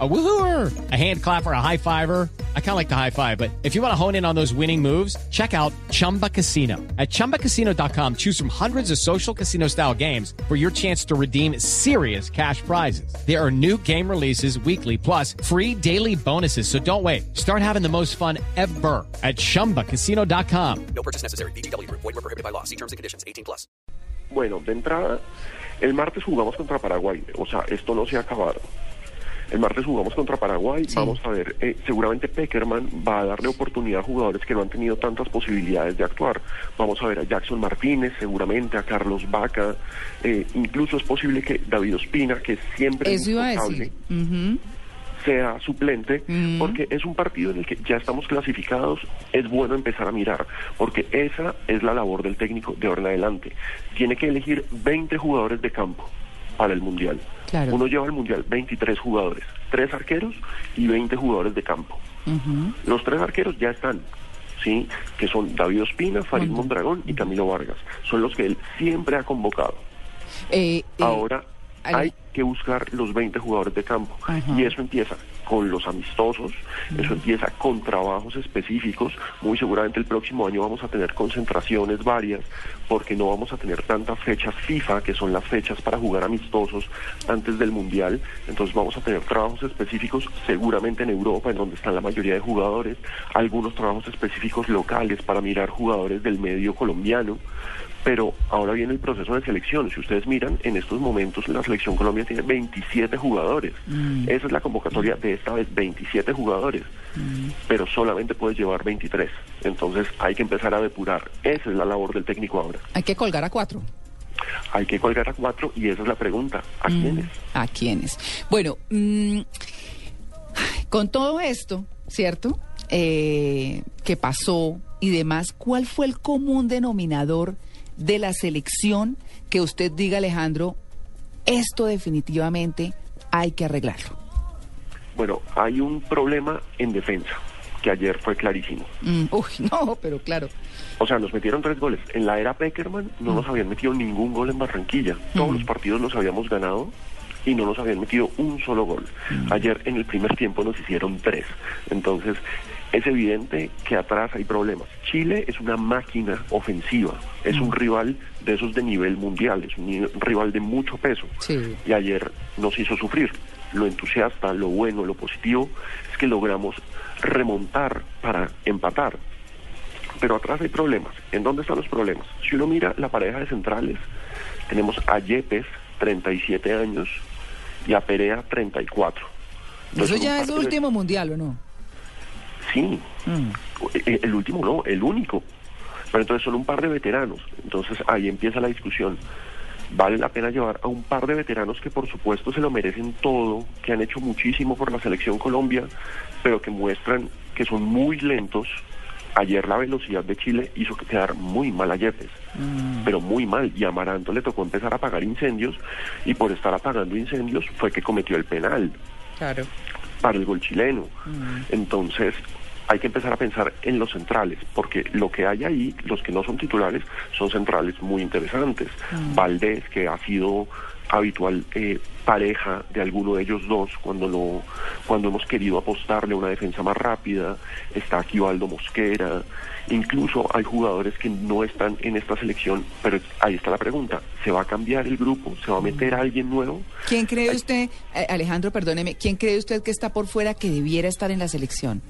A woohooer, a hand clapper, a high fiver. I kind of like the high five, but if you want to hone in on those winning moves, check out Chumba Casino. At chumbacasino.com, choose from hundreds of social casino style games for your chance to redeem serious cash prizes. There are new game releases weekly, plus free daily bonuses. So don't wait. Start having the most fun ever at chumbacasino.com. No purchase necessary. BGW. Void were prohibited by law. See terms and conditions. 18 plus. Bueno, de entrada, el martes jugamos contra Paraguay. O sea, esto no se ha acabado. El martes jugamos contra Paraguay. Vamos a ver, eh, seguramente Peckerman va a darle oportunidad a jugadores que no han tenido tantas posibilidades de actuar. Vamos a ver a Jackson Martínez, seguramente a Carlos Vaca. eh, incluso es posible que David Ospina, que siempre es iba a sea suplente, porque es un partido en el que ya estamos clasificados, es bueno empezar a mirar, porque esa es la labor del técnico de ahora en adelante. Tiene que elegir 20 jugadores de campo para el Mundial. Claro. Uno lleva al Mundial 23 jugadores, 3 arqueros y 20 jugadores de campo. Los tres arqueros ya están, ¿sí? Que son David Ospina, Farid Mondragón y Camilo Vargas. Son los que él siempre ha convocado. Eh, eh, Ahora Hay que buscar los 20 jugadores de campo. Ajá. Y eso empieza con los amistosos, eso empieza con trabajos específicos. Muy seguramente el próximo año vamos a tener concentraciones varias, porque no vamos a tener tantas fechas FIFA, que son las fechas para jugar amistosos antes del Mundial. Entonces vamos a tener trabajos específicos seguramente en Europa, en donde están la mayoría de jugadores, algunos trabajos específicos locales para mirar jugadores del medio colombiano. Pero ahora viene el proceso de selección. Si ustedes miran, en estos momentos la selección Colombia tiene 27 jugadores. Esa es la convocatoria de esta vez, 27 jugadores. Pero solamente puedes llevar 23. Entonces hay que empezar a depurar. Esa es la labor del técnico ahora. hay que colgar a cuatro. Hay que colgar a cuatro y esa es la pregunta. ¿A quiénes? ¿A quiénes? Bueno, mm, con todo esto, ¿cierto? Eh, que pasó y demás, ¿cuál fue el común denominador de la selección que usted diga, Alejandro, esto definitivamente hay que arreglarlo? Bueno, hay un problema en defensa, que ayer fue clarísimo. Mm, uy, no, pero claro. O sea, nos metieron tres goles. En la era Peckerman no nos habían metido ningún gol en Barranquilla. Todos los partidos los habíamos ganado y no nos habían metido un solo gol. Ayer en el primer tiempo nos hicieron tres. Entonces, es evidente que atrás hay problemas. Chile es una máquina ofensiva. Es un rival de esos de nivel mundial. Es un rival de mucho peso. Sí. Y ayer nos hizo sufrir. Lo entusiasta, lo bueno, lo positivo es que logramos remontar para empatar. Pero atrás hay problemas. ¿En dónde están los problemas? Si uno mira la pareja de centrales, tenemos a Yepes, 37 años, y a Perea, 34. Entonces, Eso ya es el de- último mundial, ¿o no? Sí, Eh, el último no, el único. Pero entonces son un par de veteranos. Entonces ahí empieza la discusión. Vale la pena llevar a un par de veteranos que por supuesto se lo merecen todo, que han hecho muchísimo por la selección Colombia, pero que muestran que son muy lentos. Ayer la velocidad de Chile hizo que quedar muy mal a Yepes, pero muy mal. Y a Amaranto le tocó empezar a apagar incendios y por estar apagando incendios fue que cometió el penal Claro. para el gol chileno. Entonces, hay que empezar a pensar en los centrales, porque lo que hay ahí, los que no son titulares, son centrales muy interesantes. Valdés, que ha sido habitual eh, pareja de alguno de ellos dos cuando lo cuando hemos querido apostarle a una defensa más rápida está aquí Valdo Mosquera. Incluso hay jugadores que no están en esta selección pero ahí está la pregunta se va a cambiar el grupo se va a meter alguien nuevo ¿Quién cree usted, eh, Alejandro, perdóneme, quién cree usted que está por fuera que debiera estar en la selección?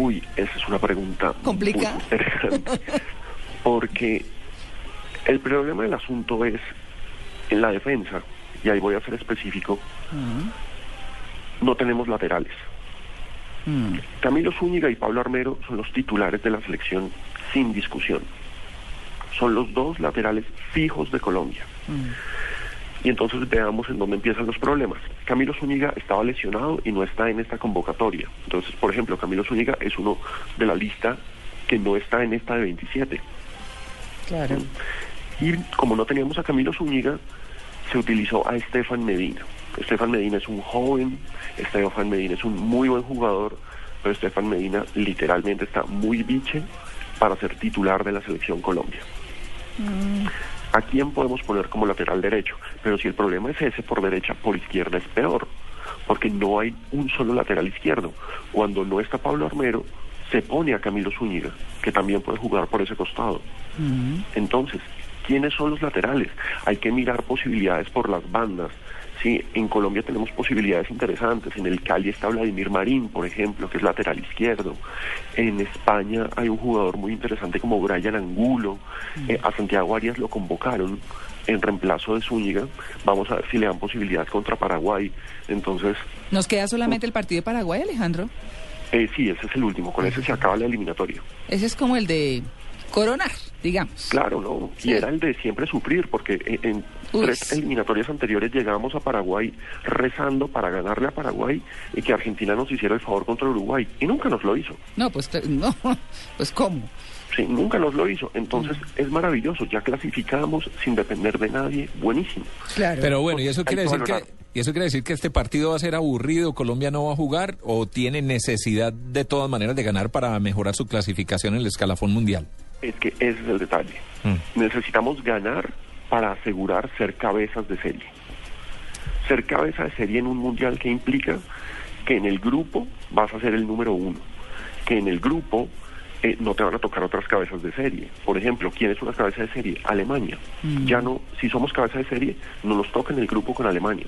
Uy, esa es una pregunta ¿Complicada? muy interesante. Porque el problema del asunto es en la defensa, y ahí voy a ser específico, no tenemos laterales. Camilo Zúñiga y Pablo Armero son los titulares de la selección sin discusión. Son los dos laterales fijos de Colombia. Y entonces veamos en dónde empiezan los problemas. Camilo Zúñiga estaba lesionado y no está en esta convocatoria. Entonces, por ejemplo, Camilo Zúñiga es uno de la lista que no está en esta de 27. Claro. Y como no teníamos a Camilo Zúñiga, se utilizó a Estefan Medina. Estefan Medina es un joven, Estefan Medina es un muy buen jugador, pero Estefan Medina literalmente está muy biche para ser titular de la selección Colombia. ¿A quién podemos poner como lateral derecho? Pero si el problema es ese por derecha, por izquierda es peor, porque no hay un solo lateral izquierdo. Cuando no está Pablo Armero, se pone a Camilo Zúñiga, que también puede jugar por ese costado. Entonces, ¿quiénes son los laterales? Hay que mirar posibilidades por las bandas. Sí, en Colombia tenemos posibilidades interesantes. En el Cali está Vladimir Marín, por ejemplo, que es lateral izquierdo. En España hay un jugador muy interesante como Brian Angulo. Eh, a Santiago Arias lo convocaron en reemplazo de Zúñiga. Vamos a ver si le dan posibilidad contra Paraguay. Entonces, ¿Nos queda solamente el partido de Paraguay, Alejandro? eh, sí, ese es el último. Con ese se acaba la eliminatoria. Ese es como el de coronar, digamos. Claro, ¿no? Sí. Y era el de siempre sufrir, porque en, tres eliminatorias anteriores llegábamos a Paraguay rezando para ganarle a Paraguay y que Argentina nos hiciera el favor contra Uruguay. Y nunca nos lo hizo. No, pues no, pues cómo. Sí, nunca nos lo hizo. Entonces es maravilloso. Ya clasificamos sin depender de nadie. Buenísimo. Claro. Pero bueno, ¿y eso quiere decir que y eso quiere decir que este partido va a ser aburrido, Colombia no va a jugar o tiene necesidad de todas maneras de ganar para mejorar su clasificación en el escalafón mundial? Es que ese es el detalle. Mm. Necesitamos ganar para asegurar ser cabezas de serie. Ser cabeza de serie en un mundial que implica que en el grupo vas a ser el número uno, que en el grupo eh, no te van a tocar otras cabezas de serie. Por ejemplo, ¿quién es una cabeza de serie? Alemania. Ya no, si somos cabeza de serie, no nos toca en el grupo con Alemania.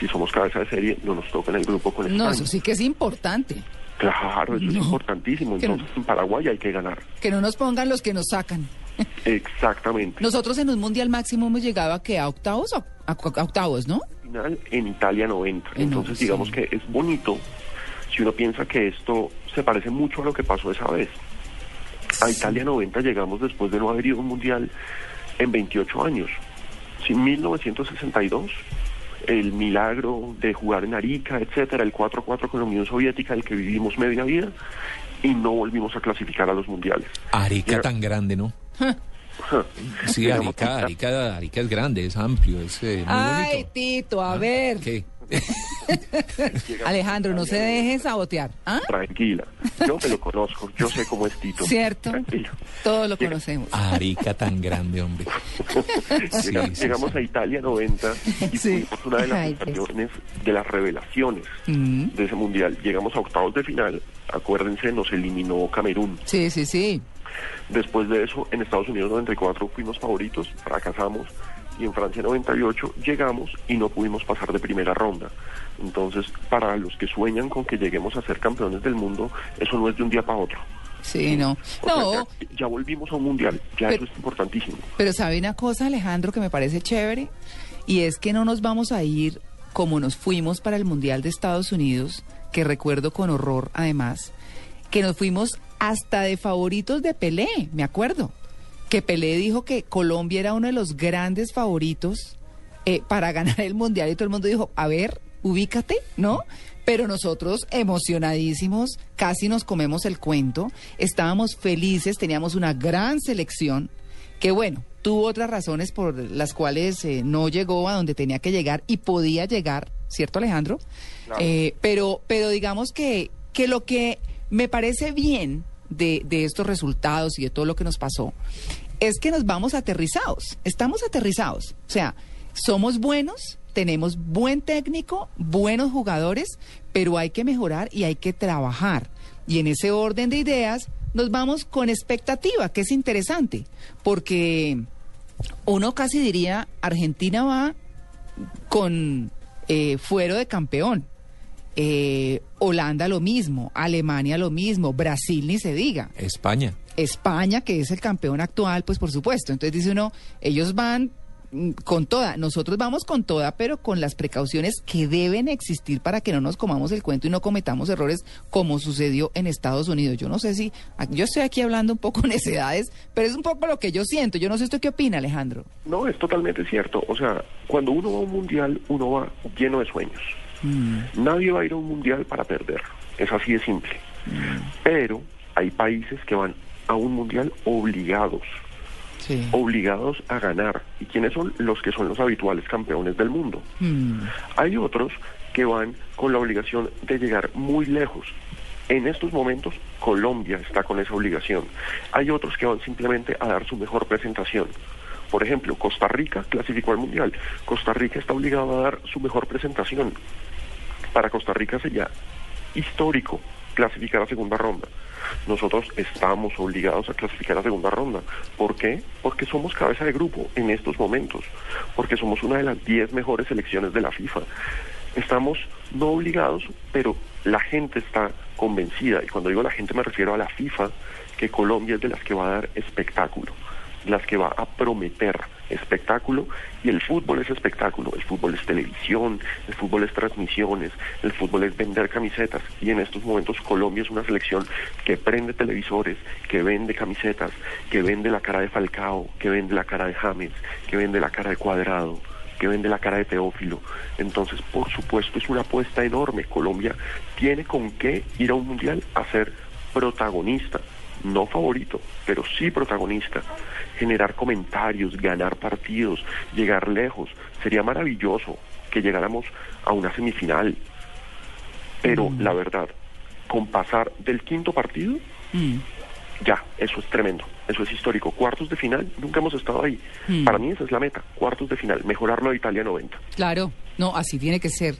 Si somos cabeza de serie, no nos toca en el grupo con España. No, eso sí que es importante. Claro, eso No. es importantísimo. No. Entonces, en Paraguay hay que ganar. Que no nos pongan los que nos sacan. Exactamente. Nosotros en un mundial máximo hemos llegado a que a octavos, a, a- a octavos, ¿no? final en Italia 90. Eh, no, Entonces, sí. digamos que es bonito si uno piensa que esto se parece mucho a lo que pasó esa vez. A Italia 90 llegamos después de no haber ido a un mundial en 28 años. Sí, 1962, el milagro de jugar en Arica, etcétera, el 4-4 con la Unión Soviética, el que vivimos media vida, y no volvimos a clasificar a los mundiales. Arica tan grande, ¿no? Sí, Arica, Arica, Arica es grande, es amplio, es eh, muy Ay, bonito. Tito, a Ah, ver. ¿Qué? Alejandro, no se deje sabotear. ¿Ah? Tranquila, yo te lo conozco, yo sé cómo es Tito. ¿Cierto? Tranquilo. Todos lo conocemos. Arica tan grande, hombre. Sí, Llega- sí, llegamos sí. a Italia 90 y Sí. fuimos una de las Ay, de las revelaciones Mm. de ese mundial. Llegamos a octavos de final, acuérdense, nos eliminó Camerún. Sí, sí, sí. Después de eso, en Estados Unidos 94 fuimos favoritos, fracasamos. Y en Francia 98 llegamos y no pudimos pasar de primera ronda. Entonces, para los que sueñan con que lleguemos a ser campeones del mundo, eso no es de un día para otro. Sí, no. O sea, No, ya, ya volvimos a un mundial, ya Pero- eso es importantísimo. pero ¿sabe una cosa, Alejandro, que me parece chévere? Y es que no nos vamos a ir como nos fuimos para el Mundial de Estados Unidos, que recuerdo con horror además, que nos fuimos hasta de favoritos de Pelé, me acuerdo. Que Pelé dijo que Colombia era uno de los grandes favoritos eh, para ganar el Mundial y todo el mundo dijo, a ver, ubícate, ¿no? Pero nosotros emocionadísimos, casi nos comemos el cuento, estábamos felices, teníamos una gran selección que bueno, tuvo otras razones por las cuales eh, no llegó a donde tenía que llegar y podía llegar, ¿cierto Alejandro? Eh, pero, pero digamos que, que lo que me parece bien de, de estos resultados y de todo lo que nos pasó es que nos vamos aterrizados, estamos aterrizados, o sea, somos buenos, tenemos buen técnico, buenos jugadores, pero hay que mejorar y hay que trabajar. Y en ese orden de ideas nos vamos con expectativa, que es interesante, porque uno casi diría, Argentina va con eh, fuero de campeón. Eh, Holanda lo mismo, Alemania lo mismo, Brasil ni se diga. España. España, que es el campeón actual, pues por supuesto. Entonces dice uno, ellos van mm, con toda, nosotros vamos con toda, pero con las precauciones que deben existir para que no nos comamos el cuento y no cometamos errores como sucedió en Estados Unidos. Yo no sé si, yo estoy aquí hablando un poco necedades, pero es un poco lo que yo siento. Yo no sé usted qué opina, Alejandro. No, es totalmente cierto. O sea, cuando uno va a un mundial, uno va lleno de sueños. Nadie va a ir a un mundial para perder. Es así de simple. Pero hay países que van a un mundial obligados, Sí. obligados a ganar. ¿Y quiénes son? Los que son los habituales campeones del mundo. Mm. Hay otros que van con la obligación de llegar muy lejos. En estos momentos Colombia está con esa obligación. Hay otros que van simplemente a dar su mejor presentación. Por ejemplo, Costa Rica clasificó al Mundial. Costa Rica está obligado a dar su mejor presentación. Para Costa Rica sería histórico clasificar a segunda ronda. Nosotros estamos obligados a clasificar a segunda ronda. ¿Por qué? Porque somos cabeza de grupo en estos momentos, porque somos una de las 10 mejores selecciones de la FIFA. Estamos no obligados, pero la gente está convencida, y cuando digo la gente me refiero a la FIFA, que Colombia es de las que va a dar espectáculo las que va a prometer espectáculo y el fútbol es espectáculo, el fútbol es televisión, el fútbol es transmisiones, el fútbol es vender camisetas y en estos momentos Colombia es una selección que prende televisores, que vende camisetas, que vende la cara de Falcao, que vende la cara de James, que vende la cara de Cuadrado que vende la cara de Teófilo. Entonces, por supuesto, es una apuesta enorme. Colombia tiene con qué ir a un mundial a ser protagonista no favorito, pero sí protagonista, generar comentarios, ganar partidos, llegar lejos. Sería maravilloso que llegáramos a una semifinal. Pero Mm. la verdad, con pasar del quinto partido, Mm. ya, eso es tremendo, eso es histórico. Cuartos de final, nunca hemos estado ahí. Mm. Para mí esa es la meta, cuartos de final, mejorarlo a Italia 90. Claro, no, así tiene que ser.